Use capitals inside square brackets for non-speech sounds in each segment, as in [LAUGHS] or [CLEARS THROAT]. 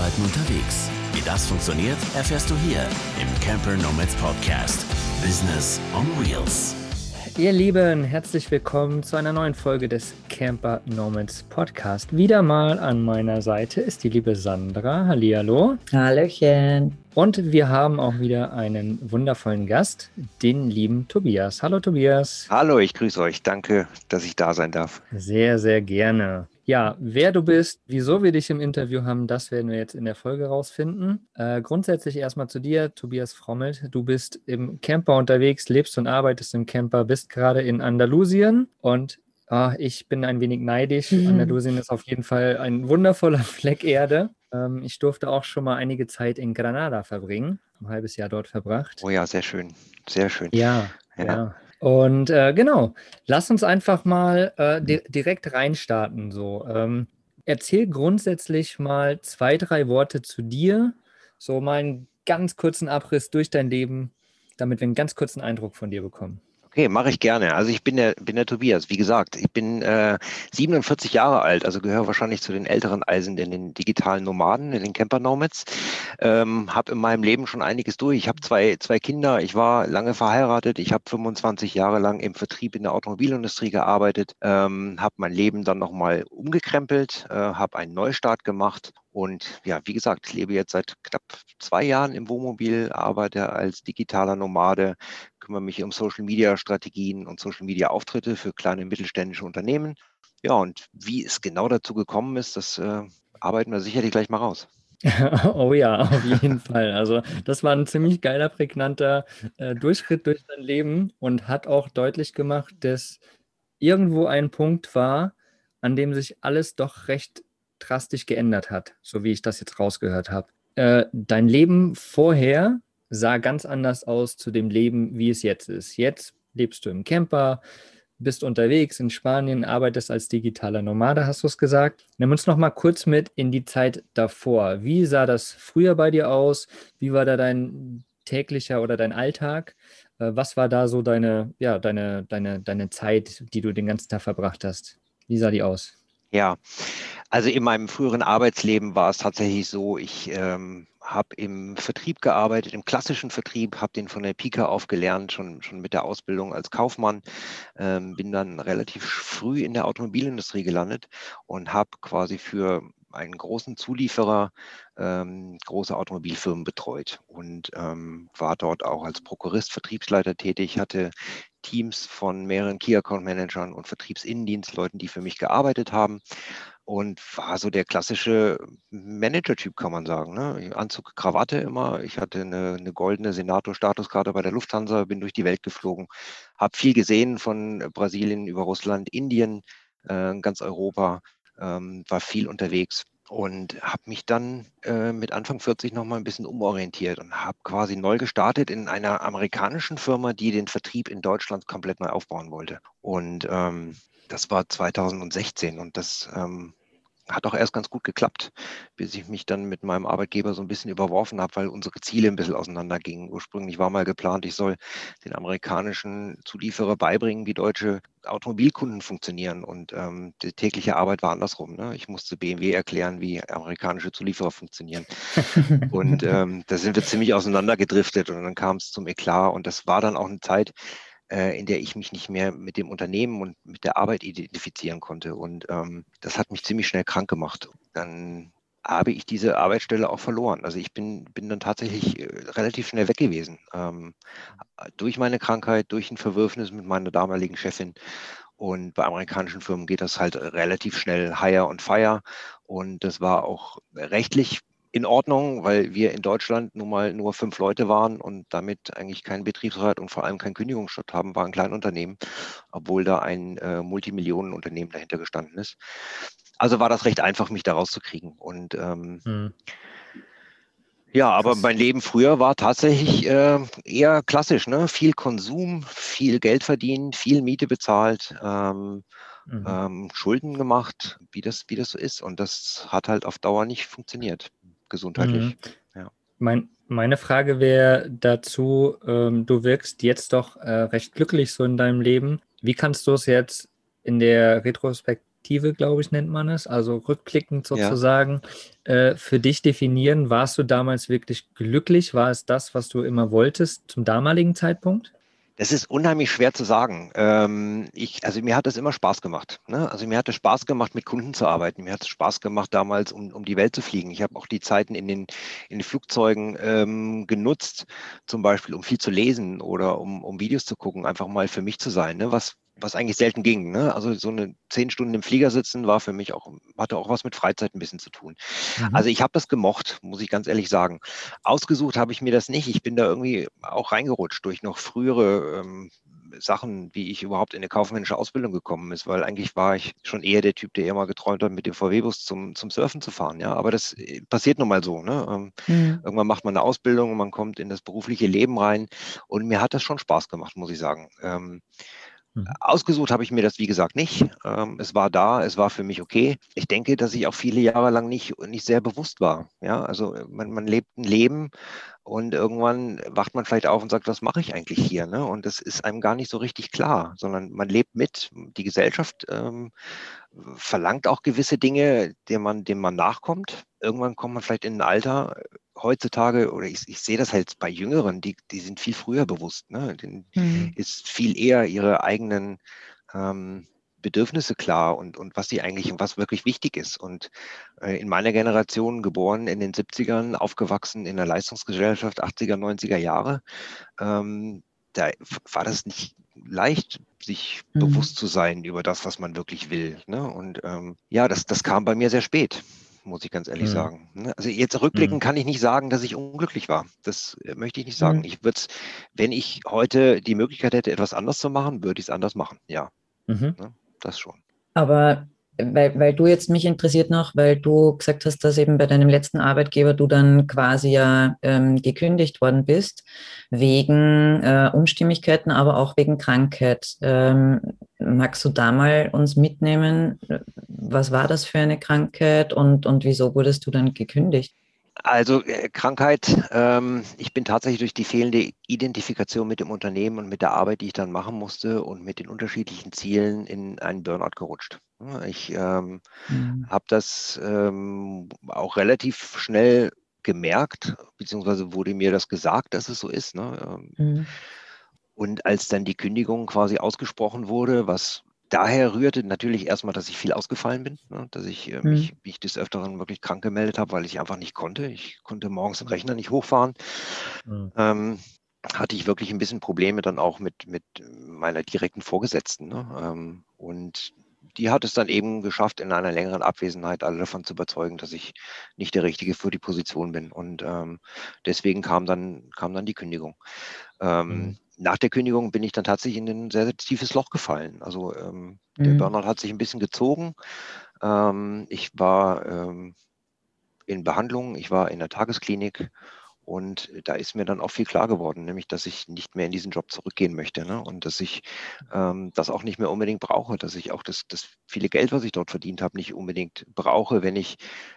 Arbeiten unterwegs. Wie das funktioniert, erfährst du hier im Camper Nomads Podcast. Business on Wheels. Ihr Lieben, herzlich willkommen zu einer neuen Folge des Camper Nomads Podcast. Wieder mal an meiner Seite ist die liebe Sandra. Hallihallo. Hallöchen. Und wir haben auch wieder einen wundervollen Gast, den lieben Tobias. Hallo Tobias. Hallo, ich grüße euch. Danke, dass ich da sein darf. Sehr, sehr gerne. Ja, wer du bist, wieso wir dich im Interview haben, das werden wir jetzt in der Folge rausfinden. Äh, grundsätzlich erstmal zu dir, Tobias Frommelt. Du bist im Camper unterwegs, lebst und arbeitest im Camper, bist gerade in Andalusien und oh, ich bin ein wenig neidisch. Mhm. Andalusien ist auf jeden Fall ein wundervoller [LAUGHS] Fleck Erde. Ähm, ich durfte auch schon mal einige Zeit in Granada verbringen, ein halbes Jahr dort verbracht. Oh ja, sehr schön, sehr schön. Ja, ja. ja. Und äh, genau, lass uns einfach mal äh, di direkt reinstarten. So, ähm, erzähl grundsätzlich mal zwei, drei Worte zu dir, so mal einen ganz kurzen Abriss durch dein Leben, damit wir einen ganz kurzen Eindruck von dir bekommen. Okay, mache ich gerne. Also ich bin der, bin der Tobias. Wie gesagt, ich bin äh, 47 Jahre alt, also gehöre wahrscheinlich zu den älteren Eisen in den digitalen Nomaden, in den Camper Nomads. Ähm, habe in meinem Leben schon einiges durch. Ich habe zwei, zwei Kinder, ich war lange verheiratet, ich habe 25 Jahre lang im Vertrieb in der Automobilindustrie gearbeitet, ähm, habe mein Leben dann nochmal umgekrempelt, äh, habe einen Neustart gemacht und ja, wie gesagt, ich lebe jetzt seit knapp zwei Jahren im Wohnmobil, arbeite als digitaler Nomade, kümmere mich um Social Media Strategien und Social Media Auftritte für kleine und mittelständische Unternehmen. Ja, und wie es genau dazu gekommen ist, das äh, arbeiten wir sicherlich gleich mal raus. [LAUGHS] oh ja, auf jeden Fall. Also das war ein ziemlich geiler, prägnanter äh, Durchschritt durch dein Leben und hat auch deutlich gemacht, dass irgendwo ein Punkt war, an dem sich alles doch recht drastisch geändert hat, so wie ich das jetzt rausgehört habe. Äh, dein Leben vorher sah ganz anders aus zu dem Leben, wie es jetzt ist. Jetzt lebst du im Camper, bist unterwegs in Spanien, arbeitest als digitaler Nomade, hast du es gesagt. Nimm uns noch mal kurz mit in die Zeit davor. Wie sah das früher bei dir aus? Wie war da dein täglicher oder dein Alltag? Äh, was war da so deine, ja, deine, deine, deine Zeit, die du den ganzen Tag verbracht hast? Wie sah die aus? Ja, also in meinem früheren Arbeitsleben war es tatsächlich so, ich ähm, habe im Vertrieb gearbeitet, im klassischen Vertrieb, habe den von der Pika auf gelernt, schon, schon mit der Ausbildung als Kaufmann, ähm, bin dann relativ früh in der Automobilindustrie gelandet und habe quasi für einen großen Zulieferer ähm, große Automobilfirmen betreut und ähm, war dort auch als Prokurist, Vertriebsleiter tätig, hatte Teams von mehreren Key Account Managern und Vertriebsinnendienstleuten, die für mich gearbeitet haben und war so der klassische Manager-Typ, kann man sagen. Ne? Anzug, Krawatte immer. Ich hatte eine, eine goldene Senator-Statuskarte bei der Lufthansa, bin durch die Welt geflogen, habe viel gesehen von Brasilien über Russland, Indien, äh, ganz Europa, ähm, war viel unterwegs und habe mich dann äh, mit Anfang 40 nochmal ein bisschen umorientiert und habe quasi neu gestartet in einer amerikanischen Firma, die den Vertrieb in Deutschland komplett neu aufbauen wollte. Und ähm, das war 2016 und das ähm, hat auch erst ganz gut geklappt, bis ich mich dann mit meinem Arbeitgeber so ein bisschen überworfen habe, weil unsere Ziele ein bisschen auseinandergingen. Ursprünglich war mal geplant, ich soll den amerikanischen Zulieferer beibringen, wie deutsche Automobilkunden funktionieren. Und ähm, die tägliche Arbeit war andersrum. Ne? Ich musste BMW erklären, wie amerikanische Zulieferer funktionieren. [LAUGHS] und ähm, da sind wir ziemlich auseinandergedriftet und dann kam es zum Eklat. Und das war dann auch eine Zeit, äh, in der ich mich nicht mehr mit dem Unternehmen und mit der Arbeit identifizieren konnte. Und ähm, das hat mich ziemlich schnell krank gemacht. Dann habe ich diese Arbeitsstelle auch verloren. Also ich bin, bin dann tatsächlich äh, relativ schnell weg gewesen. Ähm, durch meine Krankheit, durch ein Verwürfnis mit meiner damaligen Chefin. Und bei amerikanischen Firmen geht das halt relativ schnell higher und fire. Und das war auch rechtlich in Ordnung, weil wir in Deutschland nun mal nur fünf Leute waren und damit eigentlich keinen Betriebsrat und vor allem keinen Kündigungsschutz haben, war ein Kleinunternehmen, obwohl da ein äh, Multimillionenunternehmen dahinter gestanden ist. Also war das recht einfach, mich da rauszukriegen. Und ähm, hm. ja, aber mein Leben früher war tatsächlich äh, eher klassisch, ne? Viel Konsum, viel Geld verdient, viel Miete bezahlt. Ähm, mhm. ähm, Schulden gemacht, wie das, wie das so ist. Und das hat halt auf Dauer nicht funktioniert gesundheitlich. Mhm. Ja. Mein, meine Frage wäre dazu, ähm, du wirkst jetzt doch äh, recht glücklich so in deinem Leben. Wie kannst du es jetzt in der Retrospekt Retrospektive, glaube ich, nennt man es, also rückblickend sozusagen, ja. äh, für dich definieren, warst du damals wirklich glücklich? War es das, was du immer wolltest zum damaligen Zeitpunkt? Das ist unheimlich schwer zu sagen. Ähm, ich, also mir hat das immer Spaß gemacht. Ne? Also mir hat es Spaß gemacht, mit Kunden zu arbeiten. Mir hat es Spaß gemacht, damals um, um die Welt zu fliegen. Ich habe auch die Zeiten in den, in den Flugzeugen ähm, genutzt, zum Beispiel um viel zu lesen oder um, um Videos zu gucken, einfach mal für mich zu sein. Ne? Was, was eigentlich selten ging. Ne? Also so eine zehn Stunden im Flieger sitzen war für mich auch, hatte auch was mit Freizeit ein bisschen zu tun. Mhm. Also ich habe das gemocht, muss ich ganz ehrlich sagen. Ausgesucht habe ich mir das nicht. Ich bin da irgendwie auch reingerutscht durch noch frühere ähm, Sachen, wie ich überhaupt in eine kaufmännische Ausbildung gekommen ist, weil eigentlich war ich schon eher der Typ, der eher mal geträumt hat, mit dem VW-Bus zum, zum Surfen zu fahren. Ja, aber das äh, passiert nun mal so. Ne? Ähm, mhm. Irgendwann macht man eine Ausbildung und man kommt in das berufliche Leben rein und mir hat das schon Spaß gemacht, muss ich sagen. Ähm. Ausgesucht habe ich mir das, wie gesagt, nicht. Ähm, es war da, es war für mich okay. Ich denke, dass ich auch viele Jahre lang nicht, nicht sehr bewusst war. Ja, also äh, man, man lebt ein Leben und irgendwann wacht man vielleicht auf und sagt, was mache ich eigentlich hier? Ne? Und das ist einem gar nicht so richtig klar, sondern man lebt mit. Die Gesellschaft ähm, verlangt auch gewisse Dinge, denen man, denen man nachkommt. Irgendwann kommt man vielleicht in ein Alter, heutzutage, oder ich, ich sehe das halt bei Jüngeren, die, die sind viel früher bewusst. Ne? Denen mhm. ist viel eher ihre eigenen ähm, Bedürfnisse klar und, und was sie eigentlich und was wirklich wichtig ist. Und äh, in meiner Generation, geboren in den 70ern, aufgewachsen in der Leistungsgesellschaft 80er, 90er Jahre, ähm, da war das nicht leicht, sich mhm. bewusst zu sein über das, was man wirklich will. Ne? Und ähm, ja, das, das kam bei mir sehr spät muss ich ganz ehrlich mhm. sagen. Ne? Also jetzt rückblickend mhm. kann ich nicht sagen, dass ich unglücklich war. Das äh, möchte ich nicht sagen. Mhm. Ich würde es, wenn ich heute die Möglichkeit hätte, etwas anders zu machen, würde ich es anders machen. Ja, mhm. ne? das schon. Aber weil, weil du jetzt mich interessiert noch, weil du gesagt hast, dass eben bei deinem letzten Arbeitgeber du dann quasi ja ähm, gekündigt worden bist, wegen äh, Unstimmigkeiten, aber auch wegen Krankheit. Ähm, magst du da mal uns mitnehmen? Was war das für eine Krankheit und, und wieso wurdest du dann gekündigt? Also äh, Krankheit, ähm, ich bin tatsächlich durch die fehlende Identifikation mit dem Unternehmen und mit der Arbeit, die ich dann machen musste und mit den unterschiedlichen Zielen in einen Burnout gerutscht. Ich ähm, mhm. habe das ähm, auch relativ schnell gemerkt, beziehungsweise wurde mir das gesagt, dass es so ist. Ne? Ähm, mhm. Und als dann die Kündigung quasi ausgesprochen wurde, was daher rührte natürlich erstmal, dass ich viel ausgefallen bin, ne? dass ich äh, mich, mhm. mich des Öfteren wirklich krank gemeldet habe, weil ich einfach nicht konnte. Ich konnte morgens den Rechner nicht hochfahren. Mhm. Ähm, hatte ich wirklich ein bisschen Probleme dann auch mit, mit meiner direkten Vorgesetzten. Ne? Ähm, und die hat es dann eben geschafft, in einer längeren Abwesenheit alle davon zu überzeugen, dass ich nicht der Richtige für die Position bin. Und ähm, deswegen kam dann, kam dann die Kündigung. Ähm, mhm nach der Kündigung bin ich dann tatsächlich in ein sehr, sehr tiefes Loch gefallen. Also ähm, mhm. der Burnout hat sich ein bisschen gezogen. Ähm, ich war ähm, in Behandlung, ich war in der Tagesklinik und da ist mir dann auch viel klar geworden, nämlich dass ich nicht mehr in diesen Job zurückgehen möchte ne? und dass ich ähm, das auch nicht mehr unbedingt brauche, dass ich auch das, das viele Geld, was ich dort verdient habe, nicht unbedingt brauche, wenn ich,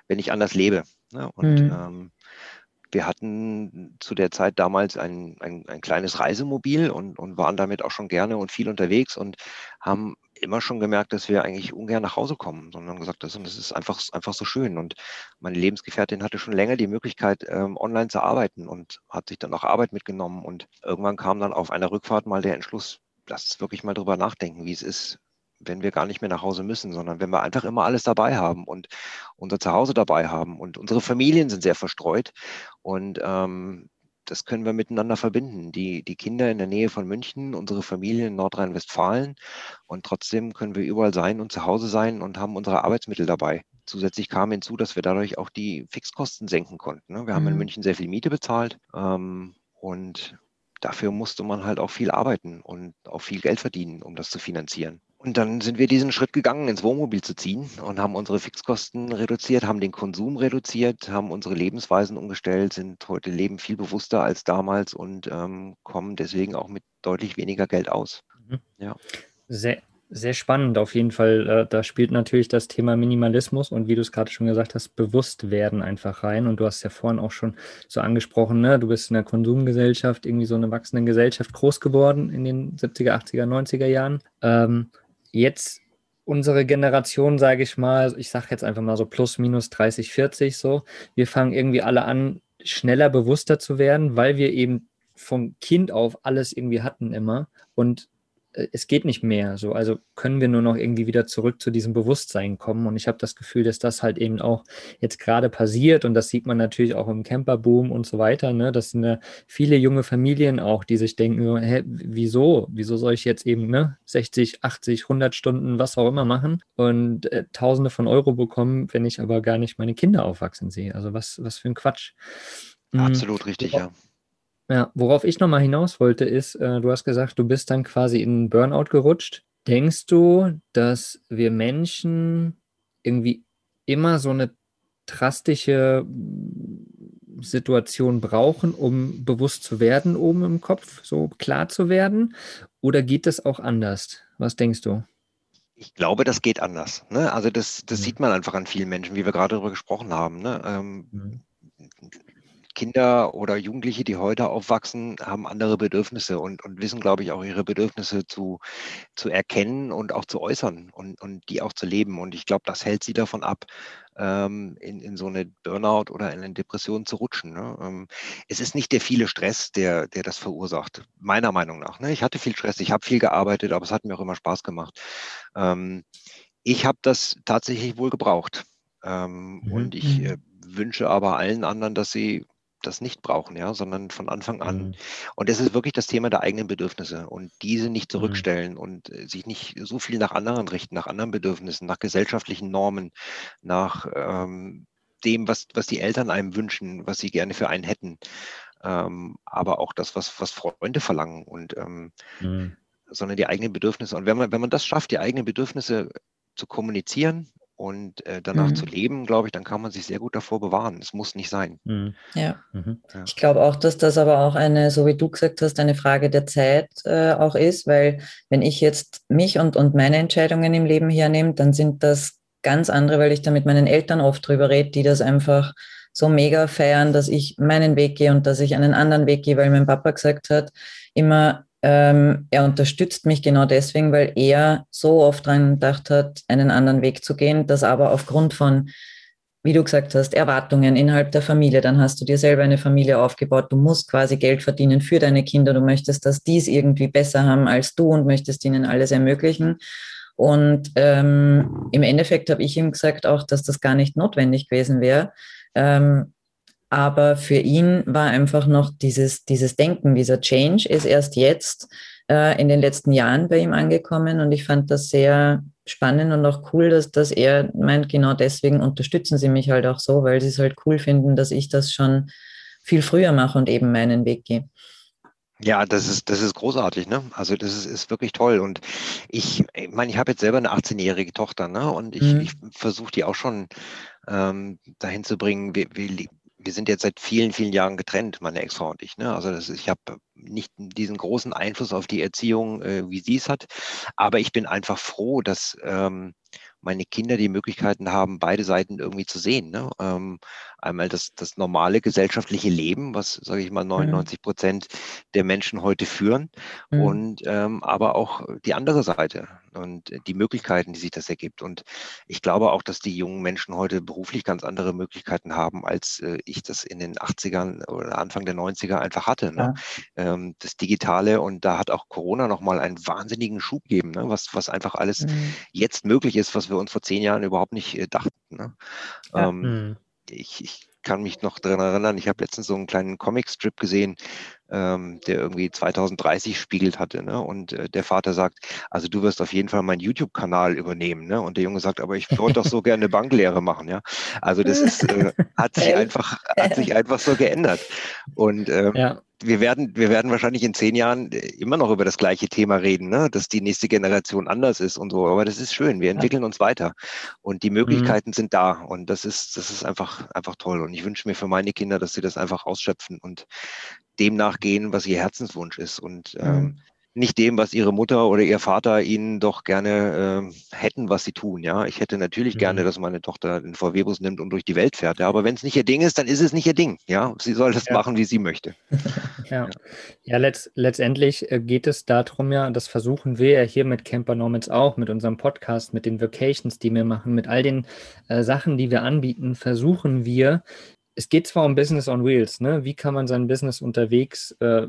wenn ich anders lebe. Ne? Und mhm. ähm, wir hatten zu der Zeit damals ein, ein, ein kleines Reisemobil und, und, waren damit auch schon gerne und viel unterwegs und haben immer schon gemerkt, dass wir eigentlich ungern nach Hause kommen, sondern gesagt, das, das ist einfach, einfach so schön. Und meine Lebensgefährtin hatte schon länger die Möglichkeit, ähm, online zu arbeiten und hat sich dann auch Arbeit mitgenommen. Und irgendwann kam dann auf einer Rückfahrt mal der Entschluss, lass wirklich mal drüber nachdenken, wie es ist, wenn wir gar nicht mehr nach Hause müssen, sondern wenn wir einfach immer alles dabei haben und unser Zuhause dabei haben. Und unsere Familien sind sehr verstreut und ähm, das können wir miteinander verbinden. Die, die Kinder in der Nähe von München, unsere Familie in Nordrhein-Westfalen und trotzdem können wir überall sein und zu Hause sein und haben unsere Arbeitsmittel dabei. Zusätzlich kam hinzu, dass wir dadurch auch die Fixkosten senken konnten. Ne? Wir haben in mhm. München sehr viel Miete bezahlt ähm, und dafür musste man halt auch viel arbeiten und auch viel Geld verdienen, um das zu finanzieren. Und dann sind wir diesen Schritt gegangen, ins Wohnmobil zu ziehen und haben unsere Fixkosten reduziert, haben den Konsum reduziert, haben unsere Lebensweisen umgestellt, sind heute leben viel bewusster als damals und ähm, kommen deswegen auch mit deutlich weniger Geld aus. Mhm. Ja. Sehr, sehr spannend auf jeden Fall. Äh, da spielt natürlich das Thema Minimalismus und wie du es gerade schon gesagt hast, Bewusstwerden einfach rein. Und du hast ja vorhin auch schon so angesprochen, ne? du bist in der Konsumgesellschaft, irgendwie so eine wachsende Gesellschaft groß geworden in den 70er, 80er, 90er Jahren. Ähm, Jetzt unsere Generation, sage ich mal, ich sage jetzt einfach mal so plus minus 30, 40 so, wir fangen irgendwie alle an, schneller bewusster zu werden, weil wir eben vom Kind auf alles irgendwie hatten immer. Und es geht nicht mehr so. Also können wir nur noch irgendwie wieder zurück zu diesem Bewusstsein kommen. Und ich habe das Gefühl, dass das halt eben auch jetzt gerade passiert. Und das sieht man natürlich auch im Camperboom und so weiter. Ne? Das sind ja viele junge Familien auch, die sich denken, hä, wieso? Wieso soll ich jetzt eben ne, 60, 80, 100 Stunden, was auch immer machen und äh, Tausende von Euro bekommen, wenn ich aber gar nicht meine Kinder aufwachsen sehe? Also was, was für ein Quatsch. Mhm. Absolut richtig, ja. Ja, worauf ich nochmal hinaus wollte, ist, äh, du hast gesagt, du bist dann quasi in Burnout gerutscht. Denkst du, dass wir Menschen irgendwie immer so eine drastische Situation brauchen, um bewusst zu werden, oben im Kopf, so klar zu werden? Oder geht das auch anders? Was denkst du? Ich glaube, das geht anders. Ne? Also das, das mhm. sieht man einfach an vielen Menschen, wie wir gerade darüber gesprochen haben. Ne? Ähm, mhm. Kinder oder Jugendliche, die heute aufwachsen, haben andere Bedürfnisse und, und wissen, glaube ich, auch ihre Bedürfnisse zu, zu erkennen und auch zu äußern und, und die auch zu leben. Und ich glaube, das hält sie davon ab, ähm, in, in so eine Burnout oder in eine Depression zu rutschen. Ne? Ähm, es ist nicht der viele Stress, der, der das verursacht, meiner Meinung nach. Ne? Ich hatte viel Stress, ich habe viel gearbeitet, aber es hat mir auch immer Spaß gemacht. Ähm, ich habe das tatsächlich wohl gebraucht. Mhm. Und ich mhm. äh, wünsche aber allen anderen, dass sie das nicht brauchen, ja, sondern von Anfang an. Mhm. Und das ist wirklich das Thema der eigenen Bedürfnisse und diese nicht mhm. zurückstellen mhm. und äh, sich nicht so viel nach anderen richten, nach anderen Bedürfnissen, nach gesellschaftlichen Normen, nach ähm, dem, was, was die Eltern einem wünschen, was sie gerne für einen hätten. Ähm, aber auch das, was, was Freunde verlangen und ähm, mhm. sondern die eigenen Bedürfnisse. Und wenn man, wenn man das schafft, die eigenen Bedürfnisse zu kommunizieren und äh, danach mhm. zu leben, glaube ich, dann kann man sich sehr gut davor bewahren. Es muss nicht sein. Mhm. Ja. Mhm. ja. ich glaube auch, dass das aber auch eine, so wie du gesagt hast, eine Frage der Zeit äh, auch ist, weil wenn ich jetzt mich und, und meine Entscheidungen im Leben hernehme, dann sind das ganz andere, weil ich da mit meinen Eltern oft drüber rede, die das einfach so mega feiern, dass ich meinen Weg gehe und dass ich einen anderen Weg gehe, weil mein Papa gesagt hat, immer ähm, er unterstützt mich genau deswegen, weil er so oft daran gedacht hat, einen anderen Weg zu gehen, dass aber aufgrund von, wie du gesagt hast, Erwartungen innerhalb der Familie, dann hast du dir selber eine Familie aufgebaut, du musst quasi Geld verdienen für deine Kinder, du möchtest, dass die es irgendwie besser haben als du und möchtest ihnen alles ermöglichen. Und ähm, im Endeffekt habe ich ihm gesagt auch, dass das gar nicht notwendig gewesen wäre. Ähm, aber für ihn war einfach noch dieses, dieses Denken, dieser Change ist erst jetzt äh, in den letzten Jahren bei ihm angekommen. Und ich fand das sehr spannend und auch cool, dass, dass er meint, genau deswegen unterstützen sie mich halt auch so, weil sie es halt cool finden, dass ich das schon viel früher mache und eben meinen Weg gehe. Ja, das ist, das ist großartig, ne? Also das ist, ist wirklich toll. Und ich, ich meine, ich habe jetzt selber eine 18-jährige Tochter, ne? Und ich, mhm. ich versuche die auch schon ähm, dahin zu bringen, wir, wir, wir sind jetzt seit vielen, vielen Jahren getrennt, meine Ex-Frau und ich. Ne? Also ist, ich habe nicht diesen großen Einfluss auf die Erziehung, äh, wie sie es hat. Aber ich bin einfach froh, dass ähm, meine Kinder die Möglichkeiten haben, beide Seiten irgendwie zu sehen. Ne? Ähm, einmal das, das normale gesellschaftliche Leben, was, sage ich mal, 99 mhm. Prozent der Menschen heute führen, mhm. und ähm, aber auch die andere Seite und die Möglichkeiten, die sich das ergibt. Und ich glaube auch, dass die jungen Menschen heute beruflich ganz andere Möglichkeiten haben, als äh, ich das in den 80ern oder Anfang der 90er einfach hatte. Ne? Ja. Ähm, das Digitale und da hat auch Corona nochmal einen wahnsinnigen Schub gegeben, ne? was, was einfach alles mhm. jetzt möglich ist, was wir uns vor zehn Jahren überhaupt nicht äh, dachten. Ne? Ja. Ähm, mhm. ich, ich kann mich noch daran erinnern, ich habe letztens so einen kleinen Comicstrip gesehen, ähm, der irgendwie 2030 spiegelt hatte. Ne? Und äh, der Vater sagt, also du wirst auf jeden Fall meinen YouTube-Kanal übernehmen. Ne? Und der Junge sagt, aber ich wollte doch so gerne Banklehre machen. Ja? Also das ist, äh, [LAUGHS] hat sich einfach, hat sich einfach so geändert. Und ähm, ja wir werden, wir werden wahrscheinlich in zehn Jahren äh, immer noch über das gleiche Thema reden, ne? dass die nächste Generation anders ist und so. Aber das ist schön. Wir entwickeln uns weiter und die mhm. Möglichkeiten mhm. sind da und das ist, das ist einfach, einfach toll. Und ich wünsche mir für meine Kinder, dass sie das einfach ausschöpfen und dem nachgehen, was ihr Herzenswunsch ist. Und ähm, nicht dem, was ihre Mutter oder ihr Vater ihnen doch gerne äh, hätten, was sie tun. Ja, ich hätte natürlich mhm. gerne, dass meine Tochter den VW-Bus nimmt und durch die Welt fährt. Ja, aber wenn es nicht ihr Ding ist, dann ist es nicht ihr Ding. Ja, sie soll das ja. machen, wie sie möchte. [LAUGHS] ja, ja letzt, letztendlich äh, geht es darum ja, das versuchen wir ja hier mit Camper Normans auch, mit unserem Podcast, mit den Vacations, die wir machen, mit all den äh, Sachen, die wir anbieten, versuchen wir, es geht zwar um Business on Wheels, ne? Wie kann man sein Business unterwegs äh,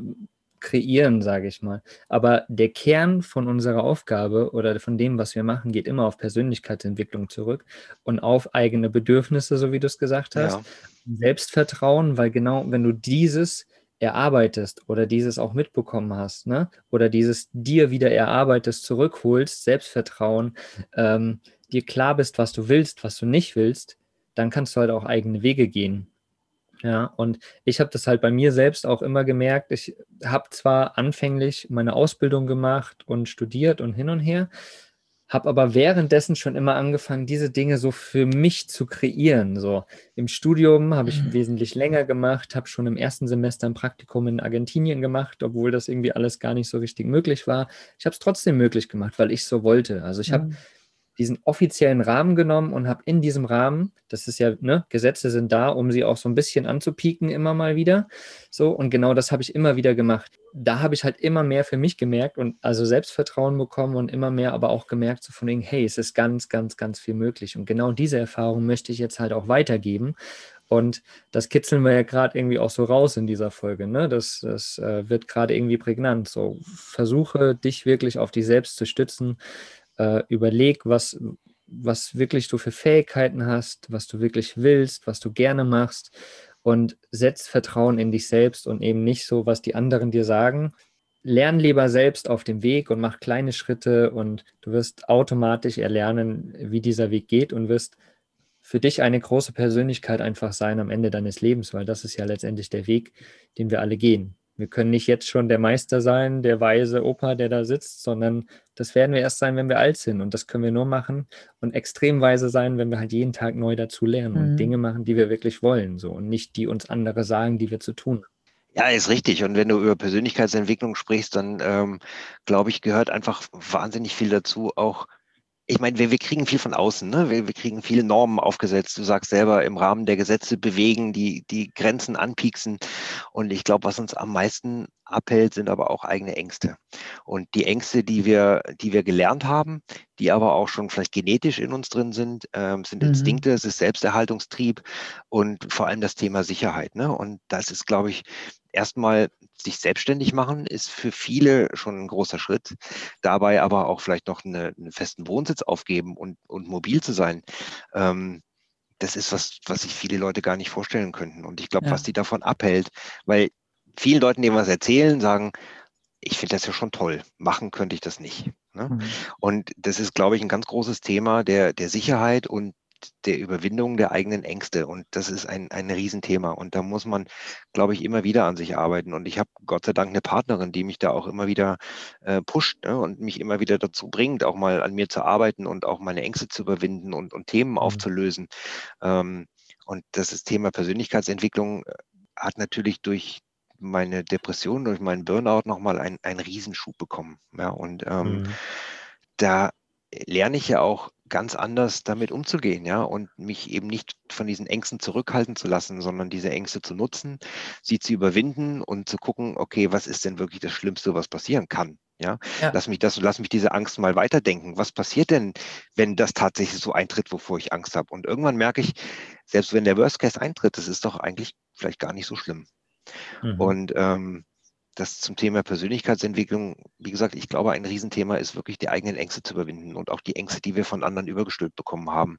kreieren, sage ich mal. Aber der Kern von unserer Aufgabe oder von dem, was wir machen, geht immer auf Persönlichkeitsentwicklung zurück und auf eigene Bedürfnisse, so wie du es gesagt hast. Ja. Selbstvertrauen, weil genau, wenn du dieses erarbeitest oder dieses auch mitbekommen hast, ne? oder dieses dir wieder erarbeitest, zurückholst, Selbstvertrauen, ähm, dir klar bist, was du willst, was du nicht willst, dann kannst du halt auch eigene Wege gehen. Ja, und ich habe das halt bei mir selbst auch immer gemerkt. Ich habe zwar anfänglich meine Ausbildung gemacht und studiert und hin und her, habe aber währenddessen schon immer angefangen, diese Dinge so für mich zu kreieren. So im Studium habe ich mhm. wesentlich länger gemacht, habe schon im ersten Semester ein Praktikum in Argentinien gemacht, obwohl das irgendwie alles gar nicht so richtig möglich war. Ich habe es trotzdem möglich gemacht, weil ich so wollte. Also ich habe mhm diesen offiziellen Rahmen genommen und habe in diesem Rahmen, das ist ja, ne, Gesetze sind da, um sie auch so ein bisschen anzupieken, immer mal wieder. So, und genau das habe ich immer wieder gemacht. Da habe ich halt immer mehr für mich gemerkt und also Selbstvertrauen bekommen und immer mehr aber auch gemerkt, so von wegen, hey, es ist ganz, ganz, ganz viel möglich. Und genau diese Erfahrung möchte ich jetzt halt auch weitergeben. Und das kitzeln wir ja gerade irgendwie auch so raus in dieser Folge. Ne? Das, das äh, wird gerade irgendwie prägnant. So, versuche dich wirklich auf dich selbst zu stützen äh, überleg, was, was wirklich du für Fähigkeiten hast, was du wirklich willst, was du gerne machst und setz Vertrauen in dich selbst und eben nicht so, was die anderen dir sagen. Lern lieber selbst auf dem Weg und mach kleine Schritte und du wirst automatisch erlernen, wie dieser Weg geht und wirst für dich eine große Persönlichkeit einfach sein am Ende deines Lebens, weil das ist ja letztendlich der Weg, den wir alle gehen. Wir können nicht jetzt schon der Meister sein, der weise Opa, der da sitzt, sondern das werden wir erst sein, wenn wir alt sind. Und das können wir nur machen und extrem weise sein, wenn wir halt jeden Tag neu dazu lernen mhm. und Dinge machen, die wir wirklich wollen. So und nicht die uns andere sagen, die wir zu tun haben. Ja, ist richtig. Und wenn du über Persönlichkeitsentwicklung sprichst, dann ähm, glaube ich, gehört einfach wahnsinnig viel dazu, auch ich meine, wir, wir kriegen viel von außen, ne? wir, wir kriegen viele Normen aufgesetzt. Du sagst selber, im Rahmen der Gesetze bewegen, die, die Grenzen anpieksen. Und ich glaube, was uns am meisten abhält, sind aber auch eigene Ängste. Und die Ängste, die wir, die wir gelernt haben, die aber auch schon vielleicht genetisch in uns drin sind, ähm, sind mhm. Instinkte, es ist Selbsterhaltungstrieb und vor allem das Thema Sicherheit. Ne? Und das ist, glaube ich, erstmal sich selbstständig machen ist für viele schon ein großer Schritt. Dabei aber auch vielleicht noch eine, einen festen Wohnsitz aufgeben und, und mobil zu sein. Ähm, das ist was, was sich viele Leute gar nicht vorstellen könnten. Und ich glaube, ja. was die davon abhält, weil vielen Leuten, denen was erzählen, sagen, ich finde das ja schon toll. Machen könnte ich das nicht. Ne? Mhm. Und das ist, glaube ich, ein ganz großes Thema der, der Sicherheit und der Überwindung der eigenen Ängste. Und das ist ein, ein Riesenthema. Und da muss man, glaube ich, immer wieder an sich arbeiten. Und ich habe Gott sei Dank eine Partnerin, die mich da auch immer wieder äh, pusht ne? und mich immer wieder dazu bringt, auch mal an mir zu arbeiten und auch meine Ängste zu überwinden und, und Themen mhm. aufzulösen. Ähm, und das ist Thema Persönlichkeitsentwicklung äh, hat natürlich durch meine Depression, durch meinen Burnout nochmal einen, einen Riesenschub bekommen. Ja, und ähm, mhm. da lerne ich ja auch ganz anders damit umzugehen, ja, und mich eben nicht von diesen Ängsten zurückhalten zu lassen, sondern diese Ängste zu nutzen, sie zu überwinden und zu gucken, okay, was ist denn wirklich das Schlimmste, was passieren kann? Ja, ja. lass mich das, lass mich diese Angst mal weiterdenken. Was passiert denn, wenn das tatsächlich so eintritt, wovor ich Angst habe? Und irgendwann merke ich, selbst wenn der Worst Case eintritt, das ist doch eigentlich vielleicht gar nicht so schlimm. Mhm. Und ähm, das zum Thema Persönlichkeitsentwicklung, wie gesagt, ich glaube, ein Riesenthema ist wirklich die eigenen Ängste zu überwinden und auch die Ängste, die wir von anderen übergestülpt bekommen haben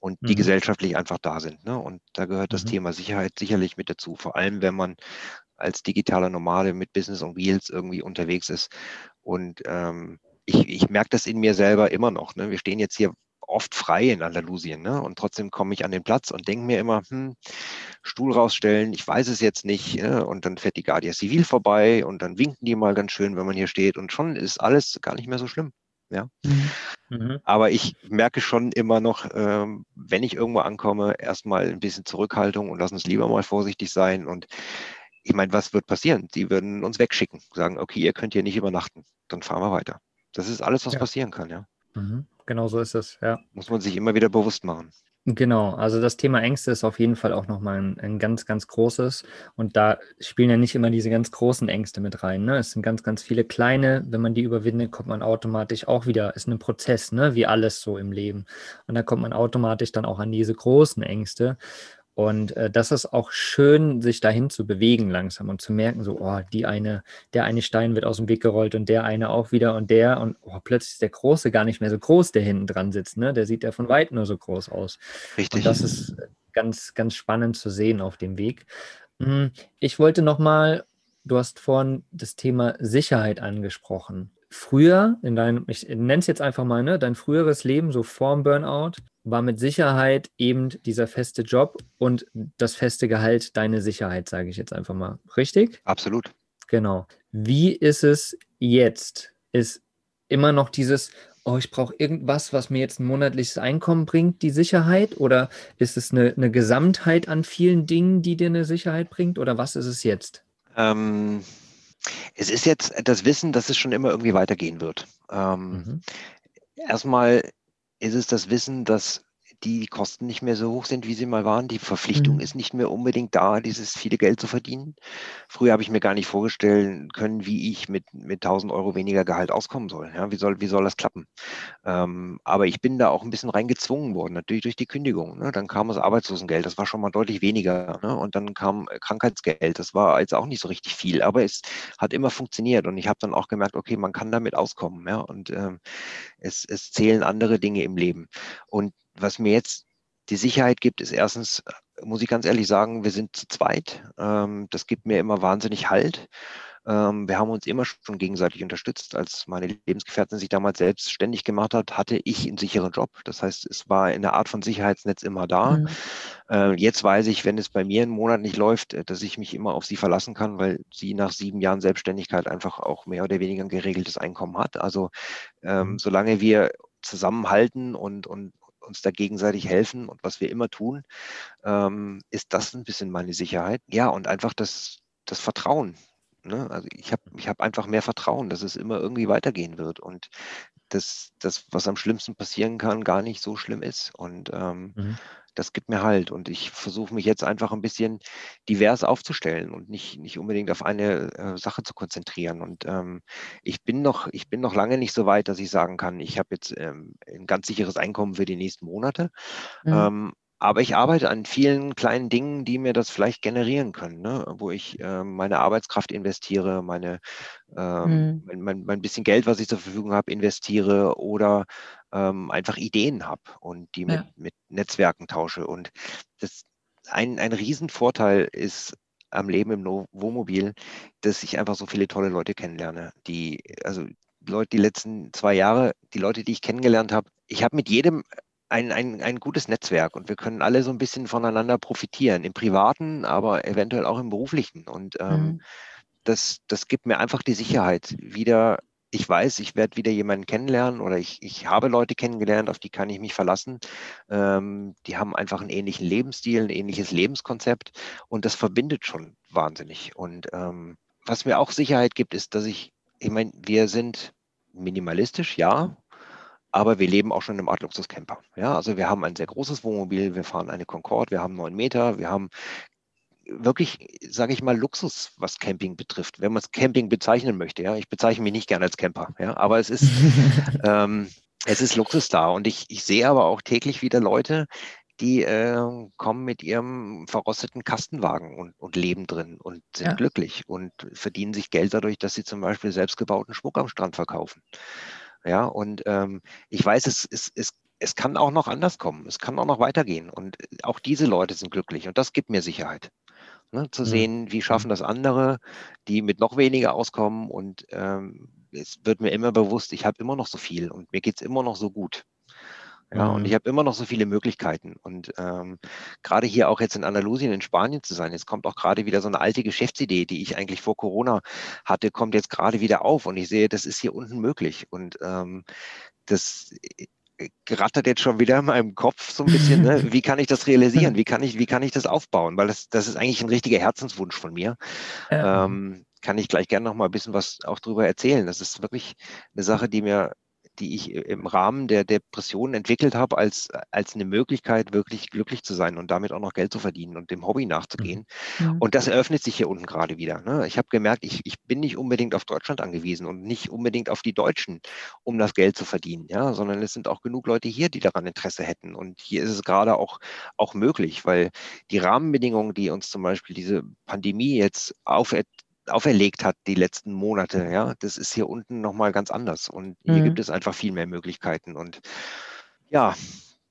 und die mhm. gesellschaftlich einfach da sind. Ne? Und da gehört das mhm. Thema Sicherheit sicherlich mit dazu, vor allem wenn man als digitaler Nomade mit Business on Wheels irgendwie unterwegs ist. Und ähm, ich, ich merke das in mir selber immer noch. Ne? Wir stehen jetzt hier oft frei in Andalusien. Ne? Und trotzdem komme ich an den Platz und denke mir immer, hm, Stuhl rausstellen, ich weiß es jetzt nicht. Ne? Und dann fährt die Guardia Civil vorbei und dann winken die mal ganz schön, wenn man hier steht. Und schon ist alles gar nicht mehr so schlimm. Ja. Mhm. mhm. Aber ich merke schon immer noch, ähm, wenn ich irgendwo ankomme, erstmal ein bisschen Zurückhaltung und lass uns lieber mal vorsichtig sein. Und ich meine, was wird passieren? Sie würden uns wegschicken, sagen, okay, ihr könnt hier nicht übernachten, dann fahren wir weiter. Das ist alles, was ja. passieren kann, ja. Mhm. Genau so ist es, ja. Muss man sich immer wieder bewusst machen. Genau, also das Thema Ängste ist auf jeden Fall auch nochmal ein, ein ganz, ganz großes. Und da spielen ja nicht immer diese ganz großen Ängste mit rein. Ne? Es sind ganz, ganz viele kleine. Wenn man die überwindet, kommt man automatisch auch wieder, ist ein Prozess, ne? wie alles so im Leben. Und da kommt man automatisch dann auch an diese großen Ängste. Und äh, das ist auch schön, sich dahin zu bewegen langsam und zu merken, so, oh, die eine, der eine Stein wird aus dem Weg gerollt und der eine auch wieder und der und oh, plötzlich ist der Große gar nicht mehr so groß, der hinten dran sitzt, ne? Der sieht ja von weit nur so groß aus. Richtig. Und das ist ganz, ganz spannend zu sehen auf dem Weg. Hm, ich wollte nochmal, du hast vorhin das Thema Sicherheit angesprochen früher, in deinem, ich nenne es jetzt einfach mal, ne, dein früheres Leben, so vorm Burnout, war mit Sicherheit eben dieser feste Job und das feste Gehalt deine Sicherheit, sage ich jetzt einfach mal. Richtig? Absolut. Genau. Wie ist es jetzt? Ist immer noch dieses, oh, ich brauche irgendwas, was mir jetzt ein monatliches Einkommen bringt, die Sicherheit? Oder ist es eine, eine Gesamtheit an vielen Dingen, die dir eine Sicherheit bringt? Oder was ist es jetzt? Ähm, es ist jetzt das Wissen, dass es schon immer irgendwie weitergehen wird. Ähm, mhm. Erstmal ist es das Wissen, dass die Kosten nicht mehr so hoch sind, wie sie mal waren. Die Verpflichtung mhm. ist nicht mehr unbedingt da, dieses viele Geld zu verdienen. Früher habe ich mir gar nicht vorstellen können, wie ich mit, mit 1000 Euro weniger Gehalt auskommen soll. Ja, wie, soll wie soll das klappen? Ähm, aber ich bin da auch ein bisschen reingezwungen worden, natürlich durch die Kündigung. Ne? Dann kam das Arbeitslosengeld, das war schon mal deutlich weniger. Ne? Und dann kam Krankheitsgeld, das war jetzt auch nicht so richtig viel, aber es hat immer funktioniert. Und ich habe dann auch gemerkt, okay, man kann damit auskommen. Ja? Und ähm, es, es zählen andere Dinge im Leben. Und was mir jetzt die Sicherheit gibt, ist erstens, muss ich ganz ehrlich sagen, wir sind zu zweit. Ähm, das gibt mir immer wahnsinnig Halt. Ähm, wir haben uns immer schon gegenseitig unterstützt. Als meine Lebensgefährtin sich damals selbstständig gemacht hat, hatte ich einen sicheren Job. Das heißt, es war eine Art von Sicherheitsnetz immer da. Mhm. Äh, jetzt weiß ich, wenn es bei mir einen Monat nicht läuft, äh, dass ich mich immer auf sie verlassen kann, weil sie nach sieben Jahren Selbstständigkeit einfach auch mehr oder weniger ein geregeltes Einkommen hat. Also ähm, mhm. solange wir zusammenhalten und, und uns da gegenseitig helfen und was wir immer tun, ähm, ist das ein bisschen meine Sicherheit. Ja, und einfach das, das Vertrauen. Ne? Also ich habe ich hab einfach mehr Vertrauen, dass es immer irgendwie weitergehen wird und dass das, was am schlimmsten passieren kann, gar nicht so schlimm ist. Und ähm, mhm das gibt mir halt. Und ich versuche mich jetzt einfach ein bisschen divers aufzustellen und nicht, nicht unbedingt auf eine äh, Sache zu konzentrieren. Und ähm, ich bin noch, ich bin noch lange nicht so weit, dass ich sagen kann, ich habe jetzt ähm, ein ganz sicheres Einkommen für die nächsten Monate. Mhm. Ähm, aber ich arbeite an vielen kleinen Dingen, die mir das vielleicht generieren können, ne? wo ich äh, meine Arbeitskraft investiere, meine, äh, mhm. mein, mein, mein, bisschen Geld, was ich zur Verfügung habe, investiere oder ähm, einfach Ideen habe und die mit, ja. mit Netzwerken tausche. Und das ein, ein Riesenvorteil ist am Leben im Wohnmobil, dass ich einfach so viele tolle Leute kennenlerne, die, also Leute, die letzten zwei Jahre, die Leute, die ich kennengelernt habe, ich habe mit jedem ein, ein, ein gutes Netzwerk und wir können alle so ein bisschen voneinander profitieren, im privaten, aber eventuell auch im beruflichen. Und ähm, mhm. das, das gibt mir einfach die Sicherheit, wieder, ich weiß, ich werde wieder jemanden kennenlernen oder ich, ich habe Leute kennengelernt, auf die kann ich mich verlassen. Ähm, die haben einfach einen ähnlichen Lebensstil, ein ähnliches Lebenskonzept und das verbindet schon wahnsinnig. Und ähm, was mir auch Sicherheit gibt, ist, dass ich, ich meine, wir sind minimalistisch, ja, aber wir leben auch schon im Art Luxuscamper. Ja, also wir haben ein sehr großes Wohnmobil, wir fahren eine Concorde, wir haben neun Meter, wir haben wirklich, sage ich mal, Luxus, was Camping betrifft, wenn man es Camping bezeichnen möchte. Ja, ich bezeichne mich nicht gerne als Camper, ja, aber es ist, [LAUGHS] ähm, es ist Luxus da und ich, ich sehe aber auch täglich wieder Leute, die äh, kommen mit ihrem verrosteten Kastenwagen und, und leben drin und sind ja. glücklich und verdienen sich Geld dadurch, dass sie zum Beispiel selbstgebauten Schmuck am Strand verkaufen. Ja, und ähm, ich weiß, es, es, es, es kann auch noch anders kommen. Es kann auch noch weitergehen. Und äh, auch diese Leute sind glücklich. Und das gibt mir Sicherheit. Ne, zu mhm. sehen, wie schaffen das andere, die mit noch weniger auskommen. Und ähm, es wird mir immer bewusst, ich habe immer noch so viel und mir geht es immer noch so gut. Ja, mhm. und ich habe immer noch so viele Möglichkeiten. Und ähm, gerade hier auch jetzt in Andalusien, in Spanien zu sein, jetzt kommt auch gerade wieder so eine alte Geschäftsidee, die ich eigentlich vor Corona hatte, kommt jetzt gerade wieder auf. Und ich sehe, das ist hier unten möglich. Und ähm, das rattert jetzt schon wieder in meinem Kopf so ein bisschen, ne? [LAUGHS] wie kann ich das realisieren? Wie kann ich, wie kann ich das aufbauen? Weil das, das ist eigentlich ein richtiger Herzenswunsch von mir. Ja. Ähm, kann ich gleich gerne noch mal ein bisschen was auch drüber erzählen. Das ist wirklich eine Sache, die mir die ich im Rahmen der Depression entwickelt habe, als, als eine Möglichkeit, wirklich glücklich zu sein und damit auch noch Geld zu verdienen und dem Hobby nachzugehen. Mhm. Und das eröffnet sich hier unten gerade wieder. Ne? Ich habe gemerkt, ich, ich bin nicht unbedingt auf Deutschland angewiesen und nicht unbedingt auf die Deutschen, um das Geld zu verdienen, ja? sondern es sind auch genug Leute hier, die daran Interesse hätten. Und hier ist es gerade auch, auch möglich, weil die Rahmenbedingungen, die uns zum Beispiel diese Pandemie jetzt auf, auferlegt hat die letzten Monate. Ja, das ist hier unten nochmal ganz anders. Und hier mhm. gibt es einfach viel mehr Möglichkeiten. Und ja,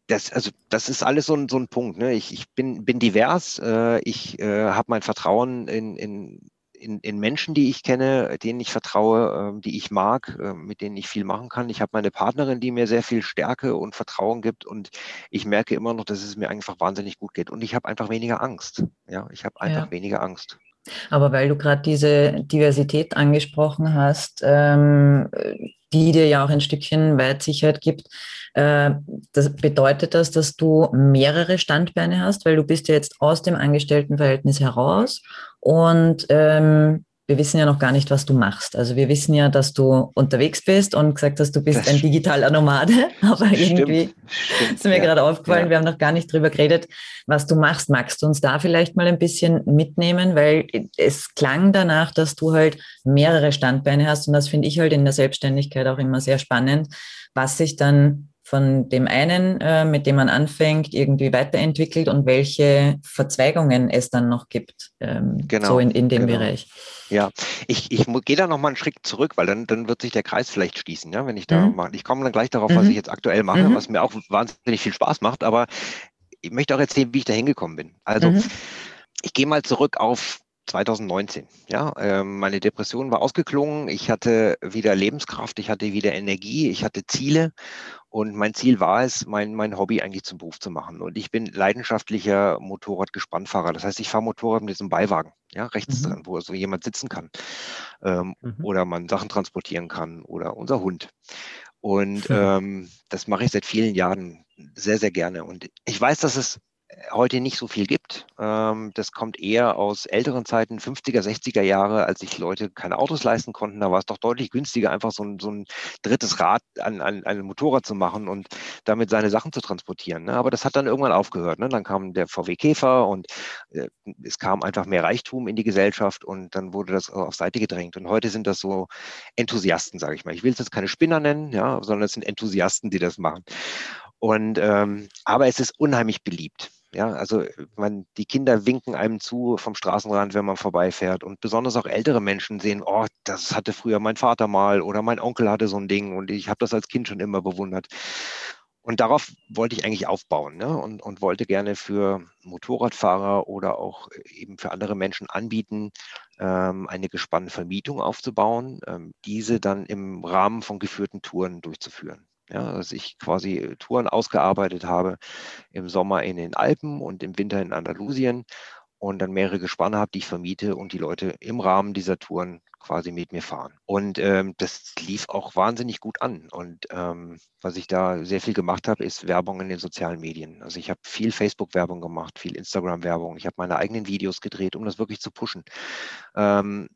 das, also das ist alles so ein, so ein Punkt. Ne? Ich, ich bin, bin divers. Äh, ich äh, habe mein Vertrauen in, in, in, in, Menschen, die ich kenne, denen ich vertraue, äh, die ich mag, äh, mit denen ich viel machen kann. Ich habe meine Partnerin, die mir sehr viel Stärke und Vertrauen gibt. Und ich merke immer noch, dass es mir einfach wahnsinnig gut geht. Und ich habe einfach weniger Angst. Ja, ich habe einfach ja. weniger Angst. Aber weil du gerade diese Diversität angesprochen hast, ähm, die dir ja auch ein Stückchen Weitsicherheit gibt, äh, das bedeutet das, dass du mehrere Standbeine hast, weil du bist ja jetzt aus dem Angestelltenverhältnis heraus und ähm, wir wissen ja noch gar nicht, was du machst. Also wir wissen ja, dass du unterwegs bist und gesagt hast, du bist das ein digitaler Nomade, [LAUGHS] aber stimmt, irgendwie stimmt, ist mir ja, gerade aufgefallen, ja. wir haben noch gar nicht drüber geredet, was du machst. Magst du uns da vielleicht mal ein bisschen mitnehmen, weil es klang danach, dass du halt mehrere Standbeine hast und das finde ich halt in der Selbstständigkeit auch immer sehr spannend, was sich dann von dem einen, äh, mit dem man anfängt, irgendwie weiterentwickelt und welche Verzweigungen es dann noch gibt, ähm, genau, so in, in dem genau. Bereich. Ja, ich, ich gehe da nochmal einen Schritt zurück, weil dann, dann wird sich der Kreis vielleicht schließen, ja, wenn ich da mhm. mache. Ich komme dann gleich darauf, mhm. was ich jetzt aktuell mache, mhm. was mir auch wahnsinnig viel Spaß macht, aber ich möchte auch erzählen, wie ich da hingekommen bin. Also mhm. ich gehe mal zurück auf 2019. Ja, ähm, meine Depression war ausgeklungen. Ich hatte wieder Lebenskraft, ich hatte wieder Energie, ich hatte Ziele und mein Ziel war es, mein, mein Hobby eigentlich zum Beruf zu machen. Und ich bin leidenschaftlicher Motorradgespannfahrer. Das heißt, ich fahre Motorrad mit diesem Beiwagen, ja, rechts mhm. dran, wo so jemand sitzen kann ähm, mhm. oder man Sachen transportieren kann oder unser Hund. Und mhm. ähm, das mache ich seit vielen Jahren sehr, sehr gerne. Und ich weiß, dass es heute nicht so viel gibt. Ähm, das kommt eher aus älteren Zeiten, 50er, 60er Jahre, als sich Leute keine Autos leisten konnten. Da war es doch deutlich günstiger, einfach so ein, so ein drittes Rad an, an, an ein Motorrad zu machen und damit seine Sachen zu transportieren. Ne? Aber das hat dann irgendwann aufgehört. Ne? Dann kam der VW Käfer und äh, es kam einfach mehr Reichtum in die Gesellschaft und dann wurde das auf Seite gedrängt. Und heute sind das so Enthusiasten, sage ich mal. Ich will es jetzt keine Spinner nennen, ja, sondern es sind Enthusiasten, die das machen. Und ähm, aber es ist unheimlich beliebt. Ja, also man, die Kinder winken einem zu vom Straßenrand, wenn man vorbeifährt. Und besonders auch ältere Menschen sehen, oh, das hatte früher mein Vater mal oder mein Onkel hatte so ein Ding und ich habe das als Kind schon immer bewundert. Und darauf wollte ich eigentlich aufbauen ne? und, und wollte gerne für Motorradfahrer oder auch eben für andere Menschen anbieten, ähm, eine gespannte Vermietung aufzubauen, ähm, diese dann im Rahmen von geführten Touren durchzuführen. Ja, dass ich quasi Touren ausgearbeitet habe im Sommer in den Alpen und im Winter in Andalusien und dann mehrere Gespanne habe, die ich vermiete und die Leute im Rahmen dieser Touren quasi mit mir fahren. Und ähm, das lief auch wahnsinnig gut an. Und ähm, was ich da sehr viel gemacht habe, ist Werbung in den sozialen Medien. Also ich habe viel Facebook-Werbung gemacht, viel Instagram-Werbung. Ich habe meine eigenen Videos gedreht, um das wirklich zu pushen. Ähm,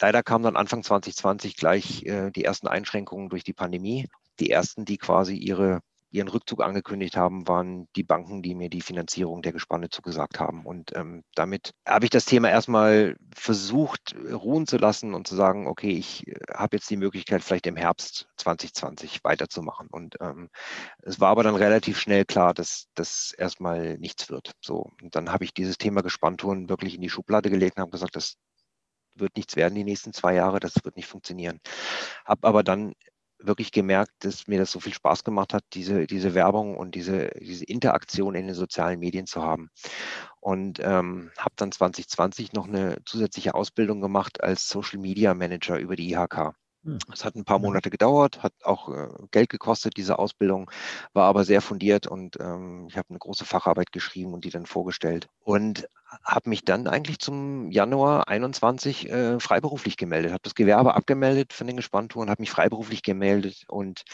leider kam dann Anfang 2020 gleich äh, die ersten Einschränkungen durch die Pandemie die ersten, die quasi ihre, ihren Rückzug angekündigt haben, waren die Banken, die mir die Finanzierung der Gespanne zugesagt haben. Und ähm, damit habe ich das Thema erstmal versucht ruhen zu lassen und zu sagen, okay, ich äh, habe jetzt die Möglichkeit, vielleicht im Herbst 2020 weiterzumachen. Und ähm, es war aber dann relativ schnell klar, dass das erstmal nichts wird. So, und dann habe ich dieses Thema Gespanntouren wirklich in die Schublade gelegt und habe gesagt, das wird nichts werden die nächsten zwei Jahre, das wird nicht funktionieren. Habe aber dann wirklich gemerkt, dass mir das so viel Spaß gemacht hat, diese, diese Werbung und diese, diese Interaktion in den sozialen Medien zu haben. Und ähm, habe dann 2020 noch eine zusätzliche Ausbildung gemacht als Social Media Manager über die IHK. Hm. Es hat ein paar Monate gedauert, hat auch äh, Geld gekostet, diese Ausbildung, war aber sehr fundiert und ähm, ich habe eine große Facharbeit geschrieben und die dann vorgestellt. Und habe mich dann eigentlich zum Januar 21 äh, freiberuflich gemeldet, habe das Gewerbe abgemeldet von den Gespanntouren, habe mich freiberuflich gemeldet und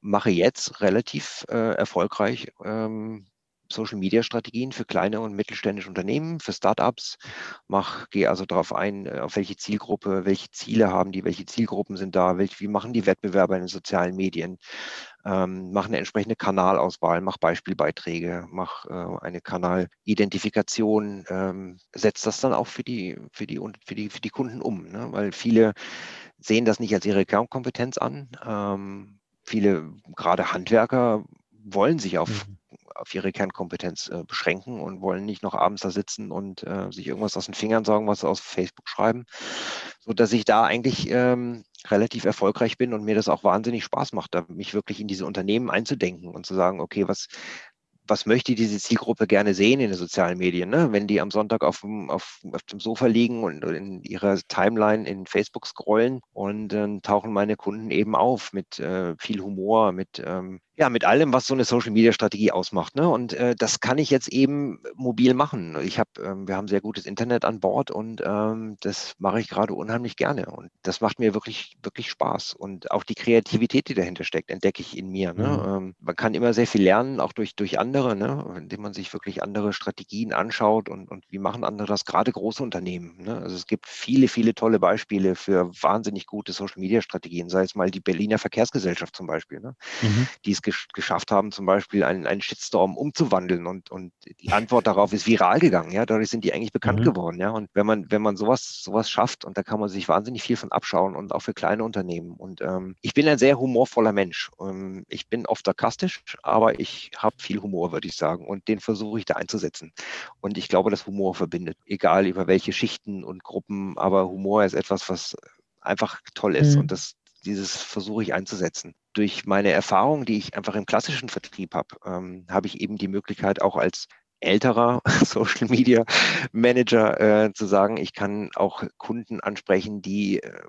mache jetzt relativ äh, erfolgreich ähm, Social Media Strategien für kleine und mittelständische Unternehmen, für Startups. Mach, gehe also darauf ein, äh, auf welche Zielgruppe, welche Ziele haben die, welche Zielgruppen sind da, welche, wie machen die Wettbewerber in den sozialen Medien, ähm, mach eine entsprechende Kanalauswahl, mach Beispielbeiträge, mach äh, eine Kanalidentifikation, ähm, setzt das dann auch für die, für die, für die, für die Kunden um, ne? weil viele sehen das nicht als ihre Kernkompetenz an. Ähm, viele, gerade Handwerker, wollen sich auf mhm auf ihre Kernkompetenz äh, beschränken und wollen nicht noch abends da sitzen und äh, sich irgendwas aus den Fingern sagen, was sie aus Facebook schreiben, so dass ich da eigentlich ähm, relativ erfolgreich bin und mir das auch wahnsinnig Spaß macht, da mich wirklich in diese Unternehmen einzudenken und zu sagen, okay, was, was möchte diese Zielgruppe gerne sehen in den sozialen Medien, ne? wenn die am Sonntag auf dem, auf, auf dem Sofa liegen und in ihrer Timeline in Facebook scrollen und dann tauchen meine Kunden eben auf mit äh, viel Humor, mit ähm, ja, mit allem, was so eine Social Media Strategie ausmacht. Ne? Und äh, das kann ich jetzt eben mobil machen. Ich habe, ähm, wir haben sehr gutes Internet an Bord und ähm, das mache ich gerade unheimlich gerne. Und das macht mir wirklich, wirklich Spaß. Und auch die Kreativität, die dahinter steckt, entdecke ich in mir. Ne? Mhm. Ähm, man kann immer sehr viel lernen, auch durch, durch andere, ne? indem man sich wirklich andere Strategien anschaut und, und wie machen andere das, gerade große Unternehmen. Ne? Also es gibt viele, viele tolle Beispiele für wahnsinnig gute Social Media Strategien, sei es mal die Berliner Verkehrsgesellschaft zum Beispiel, ne? Mhm. die es gesch geschafft haben, zum Beispiel einen, einen Shitstorm umzuwandeln und, und die Antwort darauf ist viral gegangen. Ja, dadurch sind die eigentlich bekannt mhm. geworden. Ja, und wenn man, wenn man sowas, sowas schafft und da kann man sich wahnsinnig viel von abschauen und auch für kleine Unternehmen. Und ähm, ich bin ein sehr humorvoller Mensch. Ähm, ich bin oft sarkastisch, aber ich habe viel Humor, würde ich sagen. Und den versuche ich da einzusetzen. Und ich glaube, dass Humor verbindet, egal über welche Schichten und Gruppen, aber Humor ist etwas, was einfach toll ist. Mhm. Und das, dieses versuche ich einzusetzen. Durch meine Erfahrung, die ich einfach im klassischen Vertrieb habe, ähm, habe ich eben die Möglichkeit, auch als älterer [LAUGHS] Social Media Manager äh, zu sagen, ich kann auch Kunden ansprechen, die äh,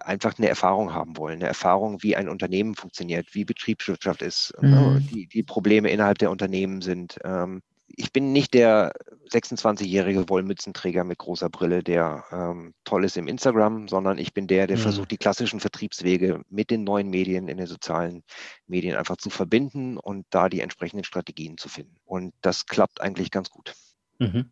einfach eine Erfahrung haben wollen, eine Erfahrung, wie ein Unternehmen funktioniert, wie Betriebswirtschaft ist, ne, mhm. die, die Probleme innerhalb der Unternehmen sind, ähm, ich bin nicht der 26-jährige Wollmützenträger mit großer Brille, der ähm, toll ist im Instagram, sondern ich bin der, der mhm. versucht, die klassischen Vertriebswege mit den neuen Medien in den sozialen Medien einfach zu verbinden und da die entsprechenden Strategien zu finden. Und das klappt eigentlich ganz gut. Mhm.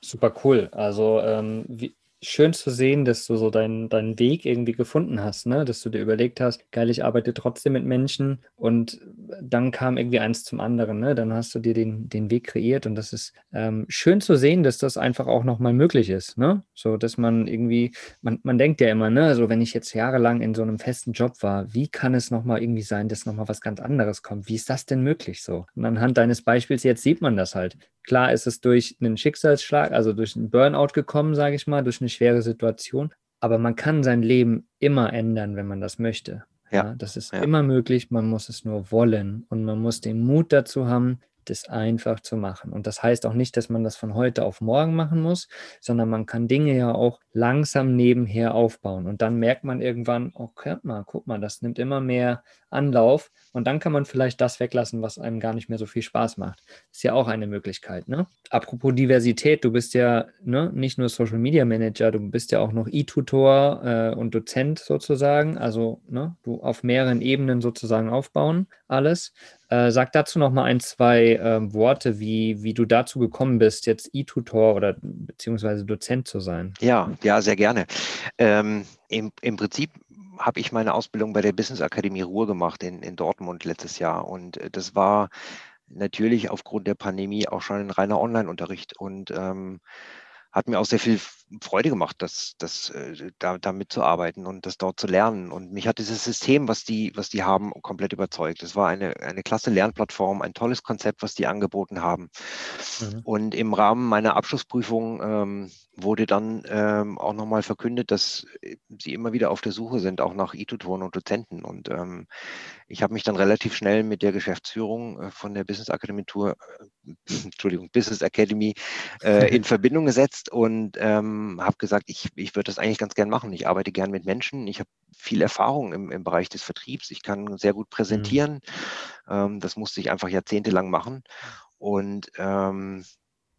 Super cool. Also ähm, wie, schön zu sehen, dass du so deinen, deinen Weg irgendwie gefunden hast, ne? dass du dir überlegt hast, geil, ich arbeite trotzdem mit Menschen und dann kam irgendwie eins zum anderen. Ne? Dann hast du dir den, den Weg kreiert und das ist ähm, schön zu sehen, dass das einfach auch nochmal möglich ist. Ne? So, dass man irgendwie, man, man denkt ja immer, ne, also wenn ich jetzt jahrelang in so einem festen Job war, wie kann es nochmal irgendwie sein, dass nochmal was ganz anderes kommt? Wie ist das denn möglich so? Und anhand deines Beispiels jetzt sieht man das halt. Klar ist es durch einen Schicksalsschlag, also durch einen Burnout gekommen, sage ich mal, durch eine schwere Situation. Aber man kann sein Leben immer ändern, wenn man das möchte. Ja, ja das ist ja. immer möglich. Man muss es nur wollen und man muss den Mut dazu haben, das einfach zu machen. Und das heißt auch nicht, dass man das von heute auf morgen machen muss, sondern man kann Dinge ja auch langsam nebenher aufbauen. Und dann merkt man irgendwann, oh, mal, guck mal, das nimmt immer mehr Anlauf. Und dann kann man vielleicht das weglassen, was einem gar nicht mehr so viel Spaß macht. Ist ja auch eine Möglichkeit. Ne? Apropos Diversität, du bist ja ne, nicht nur Social Media Manager, du bist ja auch noch E-Tutor äh, und Dozent sozusagen. Also ne, du auf mehreren Ebenen sozusagen aufbauen, alles. Äh, sag dazu noch mal ein, zwei äh, Worte, wie, wie du dazu gekommen bist, jetzt E-Tutor oder beziehungsweise Dozent zu sein. Ja, ja, sehr gerne. Ähm, im, Im Prinzip habe ich meine Ausbildung bei der Business Akademie Ruhr gemacht in, in Dortmund letztes Jahr. Und äh, das war natürlich aufgrund der Pandemie auch schon ein reiner Online-Unterricht. Und ähm, hat mir auch sehr viel Freude gemacht, das, das, äh, da, da mitzuarbeiten und das dort zu lernen. Und mich hat dieses System, was die, was die haben, komplett überzeugt. Es war eine, eine klasse Lernplattform, ein tolles Konzept, was die angeboten haben. Mhm. Und im Rahmen meiner Abschlussprüfung ähm, wurde dann ähm, auch nochmal verkündet, dass äh, sie immer wieder auf der Suche sind, auch nach E-Tutoren und Dozenten. Und ähm, ich habe mich dann relativ schnell mit der Geschäftsführung äh, von der Business Academy Tour, äh, [CLEARS THROAT] Entschuldigung, Business Academy äh, in [LAUGHS] Verbindung gesetzt und ähm, habe gesagt, ich, ich würde das eigentlich ganz gern machen. Ich arbeite gern mit Menschen. Ich habe viel Erfahrung im, im Bereich des Vertriebs. Ich kann sehr gut präsentieren. Mhm. das musste ich einfach jahrzehntelang machen. Und ähm,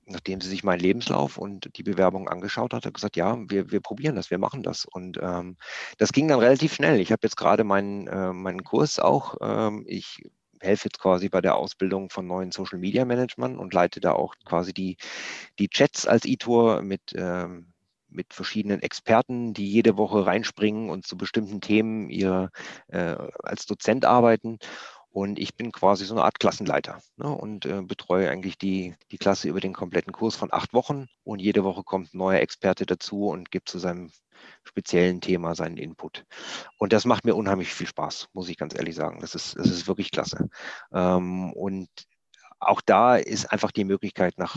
nachdem sie sich meinen Lebenslauf und die Bewerbung angeschaut hat, hat gesagt, ja, wir, wir probieren das, wir machen das. Und ähm, das ging dann relativ schnell. Ich habe jetzt gerade meinen, äh, meinen Kurs auch. Ähm, ich helfe jetzt quasi bei der Ausbildung von neuen Social Media Management und leite da auch quasi die, die Chats als E-Tour mit, ähm, mit verschiedenen Experten, die jede Woche reinspringen und zu bestimmten Themen ihr äh, als Dozent arbeiten. Und ich bin quasi so eine Art Klassenleiter ne, und äh, betreue eigentlich die, die Klasse über den kompletten Kurs von acht Wochen. Und jede Woche kommt ein neuer Experte dazu und gibt zu seinem speziellen Thema seinen Input. Und das macht mir unheimlich viel Spaß, muss ich ganz ehrlich sagen. Das ist, das ist wirklich klasse. Ähm, und auch da ist einfach die Möglichkeit, nach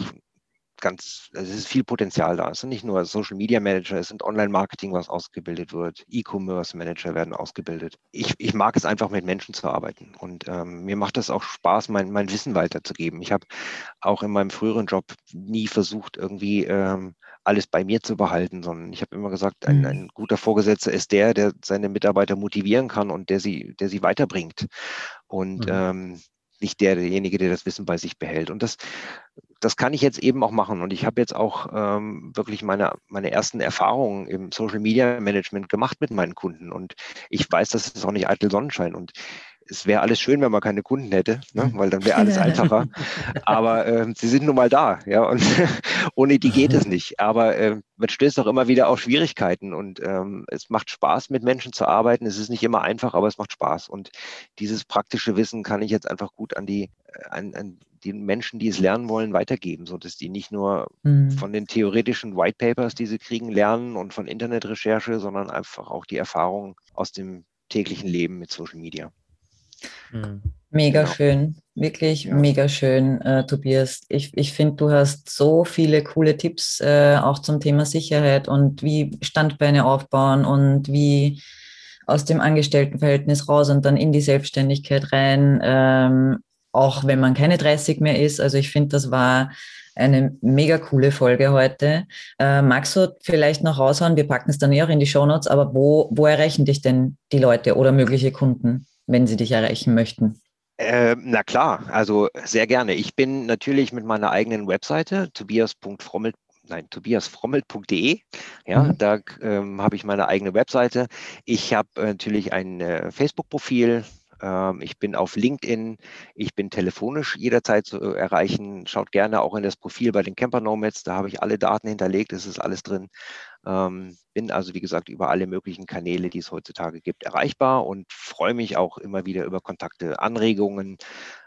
ganz, es ist viel Potenzial da. Es sind nicht nur Social Media Manager, es sind Online-Marketing, was ausgebildet wird, E-Commerce Manager werden ausgebildet. Ich, ich mag es einfach mit Menschen zu arbeiten und ähm, mir macht es auch Spaß, mein, mein Wissen weiterzugeben. Ich habe auch in meinem früheren Job nie versucht, irgendwie ähm, alles bei mir zu behalten, sondern ich habe immer gesagt, ein, mhm. ein, guter Vorgesetzter ist der, der seine Mitarbeiter motivieren kann und der sie, der sie weiterbringt. Und mhm. ähm, nicht der, derjenige, der das Wissen bei sich behält. Und das, das kann ich jetzt eben auch machen. Und ich habe jetzt auch ähm, wirklich meine, meine ersten Erfahrungen im Social Media Management gemacht mit meinen Kunden. Und ich weiß, das ist auch nicht eitel Sonnenschein. Und es wäre alles schön, wenn man keine Kunden hätte, ne? weil dann wäre alles [LAUGHS] einfacher. Aber äh, sie sind nun mal da, ja, und [LAUGHS] ohne die geht es nicht. Aber äh, man stößt auch immer wieder auf Schwierigkeiten und ähm, es macht Spaß, mit Menschen zu arbeiten. Es ist nicht immer einfach, aber es macht Spaß. Und dieses praktische Wissen kann ich jetzt einfach gut an die, äh, an, an die Menschen, die es lernen wollen, weitergeben, sodass die nicht nur mhm. von den theoretischen White Papers, die sie kriegen, lernen und von Internetrecherche, sondern einfach auch die Erfahrungen aus dem täglichen Leben mit Social Media. Mhm. Mega genau. schön, wirklich ja. mega schön, äh, Tobias. Ich, ich finde, du hast so viele coole Tipps äh, auch zum Thema Sicherheit und wie Standbeine aufbauen und wie aus dem Angestelltenverhältnis raus und dann in die Selbstständigkeit rein, ähm, auch wenn man keine 30 mehr ist. Also ich finde, das war eine mega coole Folge heute. Äh, magst du vielleicht noch raushauen? Wir packen es dann eh auch in die Shownotes, aber wo, wo erreichen dich denn die Leute oder mögliche Kunden? Wenn sie dich erreichen möchten? Äh, na klar, also sehr gerne. Ich bin natürlich mit meiner eigenen Webseite tobias.frommel nein, tobiasfrommelt.de. Ja, mhm. da ähm, habe ich meine eigene Webseite. Ich habe äh, natürlich ein äh, Facebook-Profil, ich bin auf LinkedIn, ich bin telefonisch jederzeit zu erreichen. Schaut gerne auch in das Profil bei den Camper Nomads, da habe ich alle Daten hinterlegt, es ist alles drin. Ähm, bin also, wie gesagt, über alle möglichen Kanäle, die es heutzutage gibt, erreichbar und freue mich auch immer wieder über Kontakte, Anregungen,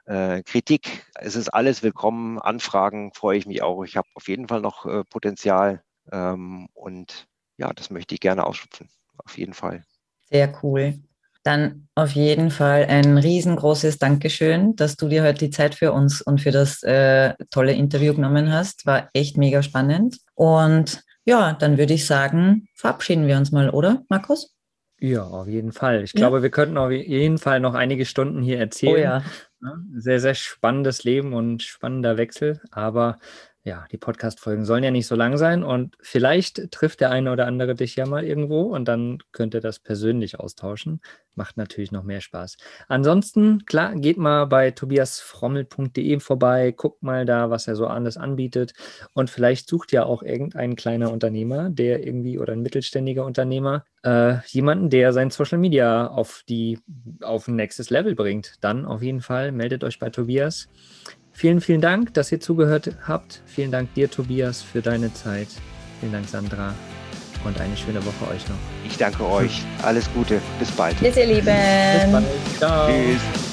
äh, Kritik. Es ist alles willkommen. Anfragen freue ich mich auch. Ich habe auf jeden Fall noch äh, Potenzial ähm, und ja, das möchte ich gerne ausschöpfen. Auf jeden Fall. Sehr cool. Dann auf jeden Fall ein riesengroßes Dankeschön, dass du dir heute die Zeit für uns und für das äh, tolle Interview genommen hast. War echt mega spannend. Und ja, dann würde ich sagen, verabschieden wir uns mal, oder, Markus? Ja, auf jeden Fall. Ich ja. glaube, wir könnten auf jeden Fall noch einige Stunden hier erzählen. Oh ja. Sehr, sehr spannendes Leben und spannender Wechsel. Aber ja, die Podcast-Folgen sollen ja nicht so lang sein und vielleicht trifft der eine oder andere dich ja mal irgendwo und dann könnt ihr das persönlich austauschen. Macht natürlich noch mehr Spaß. Ansonsten, klar, geht mal bei tobiasfrommel.de vorbei, guckt mal da, was er so alles anbietet und vielleicht sucht ja auch irgendein kleiner Unternehmer, der irgendwie oder ein mittelständiger Unternehmer, äh, jemanden, der sein Social Media auf die auf ein nächstes Level bringt. Dann auf jeden Fall meldet euch bei Tobias. Vielen, vielen Dank, dass ihr zugehört habt. Vielen Dank dir, Tobias, für deine Zeit. Vielen Dank, Sandra. Und eine schöne Woche euch noch. Ich danke euch. Alles Gute. Bis bald. Bis ihr Lieben. Bis bald. Ciao. Tschüss.